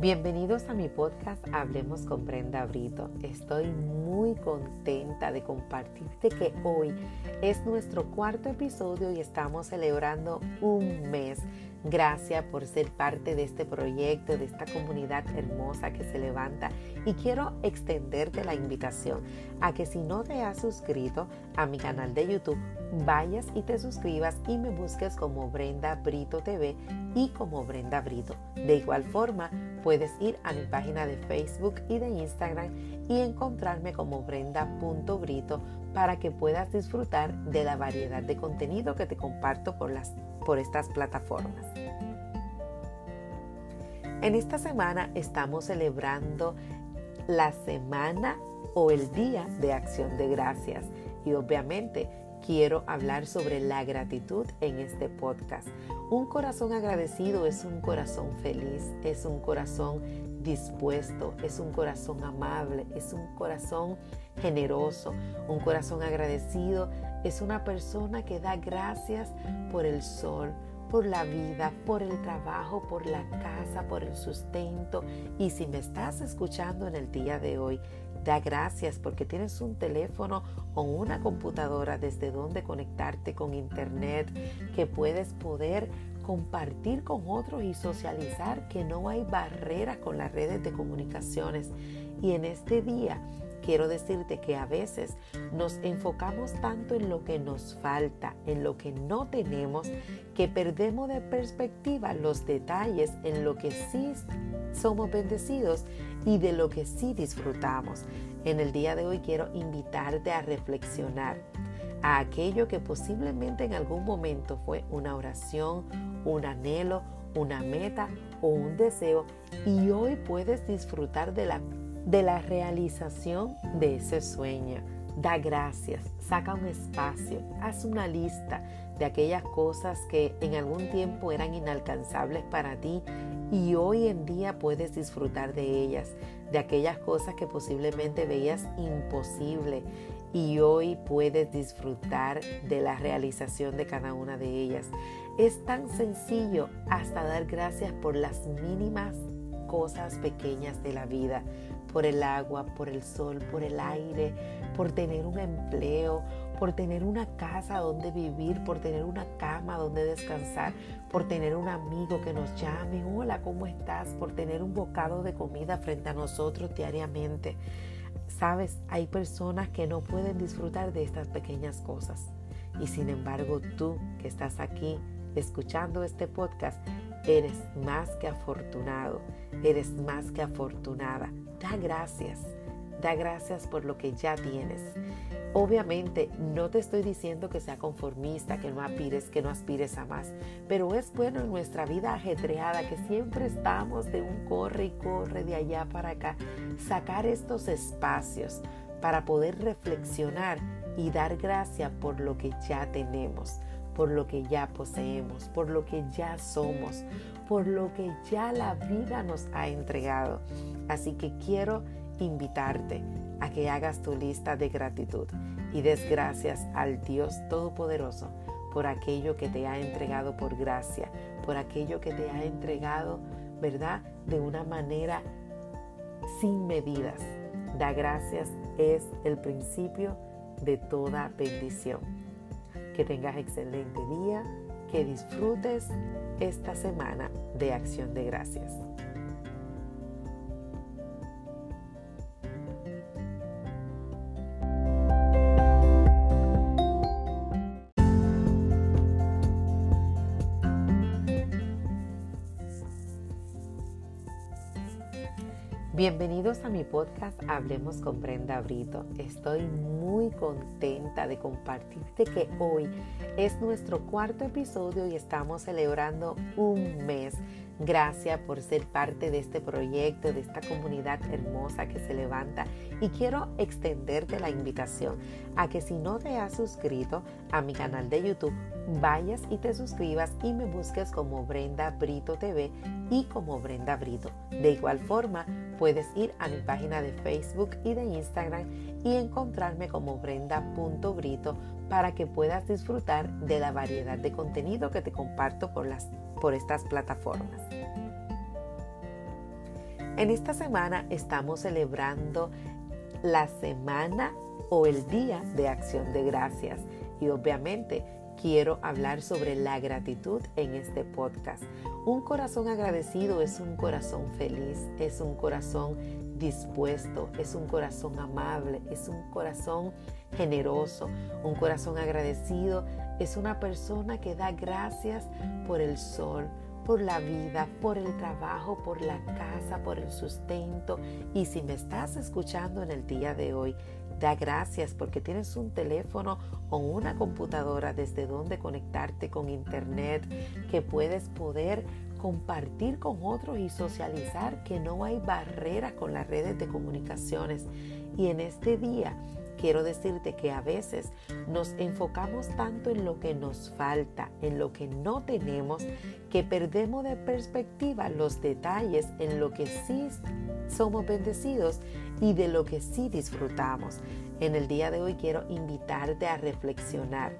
Bienvenidos a mi podcast Hablemos con Brenda Brito. Estoy muy contenta de compartirte que hoy es nuestro cuarto episodio y estamos celebrando un mes Gracias por ser parte de este proyecto, de esta comunidad hermosa que se levanta. Y quiero extenderte la invitación a que si no te has suscrito a mi canal de YouTube, vayas y te suscribas y me busques como Brenda Brito TV y como Brenda Brito. De igual forma, puedes ir a mi página de Facebook y de Instagram y encontrarme como brenda.brito para que puedas disfrutar de la variedad de contenido que te comparto por, las, por estas plataformas. En esta semana estamos celebrando la semana o el día de acción de gracias y obviamente quiero hablar sobre la gratitud en este podcast. Un corazón agradecido es un corazón feliz, es un corazón dispuesto, es un corazón amable, es un corazón generoso, un corazón agradecido, es una persona que da gracias por el sol, por la vida, por el trabajo, por la casa, por el sustento. Y si me estás escuchando en el día de hoy, da gracias porque tienes un teléfono o una computadora desde donde conectarte con internet, que puedes poder compartir con otros y socializar, que no hay barreras con las redes de comunicaciones. Y en este día quiero decirte que a veces nos enfocamos tanto en lo que nos falta, en lo que no tenemos, que perdemos de perspectiva los detalles en lo que sí somos bendecidos y de lo que sí disfrutamos. En el día de hoy quiero invitarte a reflexionar a aquello que posiblemente en algún momento fue una oración, un anhelo, una meta o un deseo y hoy puedes disfrutar de la, de la realización de ese sueño. Da gracias, saca un espacio, haz una lista de aquellas cosas que en algún tiempo eran inalcanzables para ti y hoy en día puedes disfrutar de ellas, de aquellas cosas que posiblemente veías imposible y hoy puedes disfrutar de la realización de cada una de ellas. Es tan sencillo hasta dar gracias por las mínimas cosas pequeñas de la vida, por el agua, por el sol, por el aire, por tener un empleo, por tener una casa donde vivir, por tener una cama donde descansar, por tener un amigo que nos llame, hola, ¿cómo estás? Por tener un bocado de comida frente a nosotros diariamente. Sabes, hay personas que no pueden disfrutar de estas pequeñas cosas. Y sin embargo, tú que estás aquí escuchando este podcast, eres más que afortunado, eres más que afortunada. Da gracias, da gracias por lo que ya tienes. Obviamente no te estoy diciendo que sea conformista, que no aspires, que no aspires a más, pero es bueno en nuestra vida ajetreada que siempre estamos de un corre y corre de allá para acá, sacar estos espacios para poder reflexionar y dar gracia por lo que ya tenemos, por lo que ya poseemos, por lo que ya somos, por lo que ya la vida nos ha entregado. Así que quiero invitarte a que hagas tu lista de gratitud y des gracias al Dios Todopoderoso por aquello que te ha entregado por gracia, por aquello que te ha entregado, ¿verdad? De una manera sin medidas. Da gracias es el principio de toda bendición. Que tengas excelente día, que disfrutes esta semana de acción de gracias. Bienvenidos a mi podcast Hablemos con Brenda Brito. Estoy muy contenta de compartirte que hoy es nuestro cuarto episodio y estamos celebrando un mes Gracias por ser parte de este proyecto, de esta comunidad hermosa que se levanta. Y quiero extenderte la invitación a que si no te has suscrito a mi canal de YouTube, vayas y te suscribas y me busques como Brenda Brito TV y como Brenda Brito. De igual forma, puedes ir a mi página de Facebook y de Instagram y encontrarme como brenda.brito para que puedas disfrutar de la variedad de contenido que te comparto por, las, por estas plataformas. En esta semana estamos celebrando la semana o el día de acción de gracias y obviamente quiero hablar sobre la gratitud en este podcast. Un corazón agradecido es un corazón feliz, es un corazón dispuesto, es un corazón amable, es un corazón generoso, un corazón agradecido, es una persona que da gracias por el sol, por la vida, por el trabajo, por la casa, por el sustento. Y si me estás escuchando en el día de hoy, da gracias porque tienes un teléfono o una computadora desde donde conectarte con internet, que puedes poder compartir con otros y socializar, que no hay barreras con las redes de comunicaciones. Y en este día quiero decirte que a veces nos enfocamos tanto en lo que nos falta, en lo que no tenemos, que perdemos de perspectiva los detalles en lo que sí somos bendecidos y de lo que sí disfrutamos. En el día de hoy quiero invitarte a reflexionar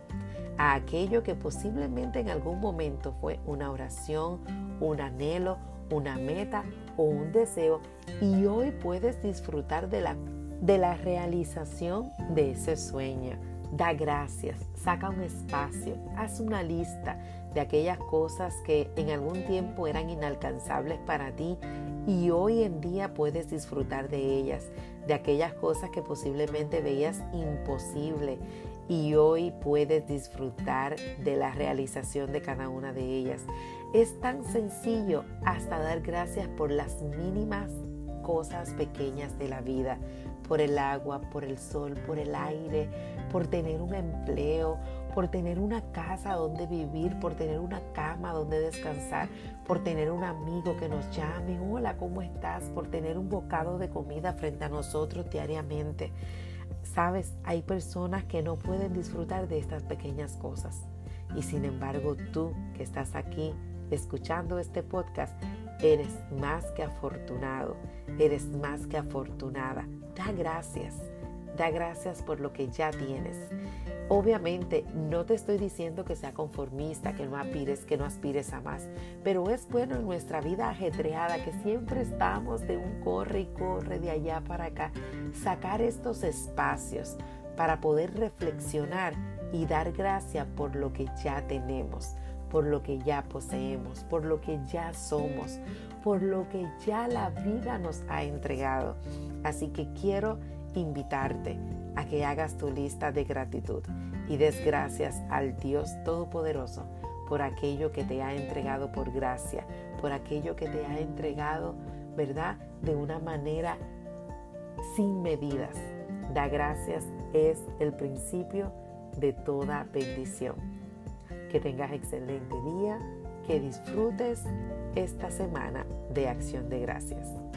a aquello que posiblemente en algún momento fue una oración, un anhelo, una meta o un deseo y hoy puedes disfrutar de la, de la realización de ese sueño. Da gracias, saca un espacio, haz una lista de aquellas cosas que en algún tiempo eran inalcanzables para ti y hoy en día puedes disfrutar de ellas, de aquellas cosas que posiblemente veías imposible y hoy puedes disfrutar de la realización de cada una de ellas. Es tan sencillo hasta dar gracias por las mínimas cosas pequeñas de la vida, por el agua, por el sol, por el aire, por tener un empleo, por tener una casa donde vivir, por tener una cama donde descansar, por tener un amigo que nos llame, hola, ¿cómo estás? Por tener un bocado de comida frente a nosotros diariamente. Sabes, hay personas que no pueden disfrutar de estas pequeñas cosas. Y sin embargo, tú que estás aquí escuchando este podcast, eres más que afortunado, eres más que afortunada. Da gracias, da gracias por lo que ya tienes. Obviamente no te estoy diciendo que sea conformista, que no aspires, que no aspires a más, pero es bueno en nuestra vida ajetreada que siempre estamos de un corre y corre de allá para acá, sacar estos espacios para poder reflexionar y dar gracia por lo que ya tenemos, por lo que ya poseemos, por lo que ya somos, por lo que ya la vida nos ha entregado. Así que quiero invitarte a que hagas tu lista de gratitud y des gracias al Dios Todopoderoso por aquello que te ha entregado por gracia, por aquello que te ha entregado, ¿verdad? De una manera sin medidas. Da gracias es el principio de toda bendición. Que tengas excelente día, que disfrutes esta semana de acción de gracias.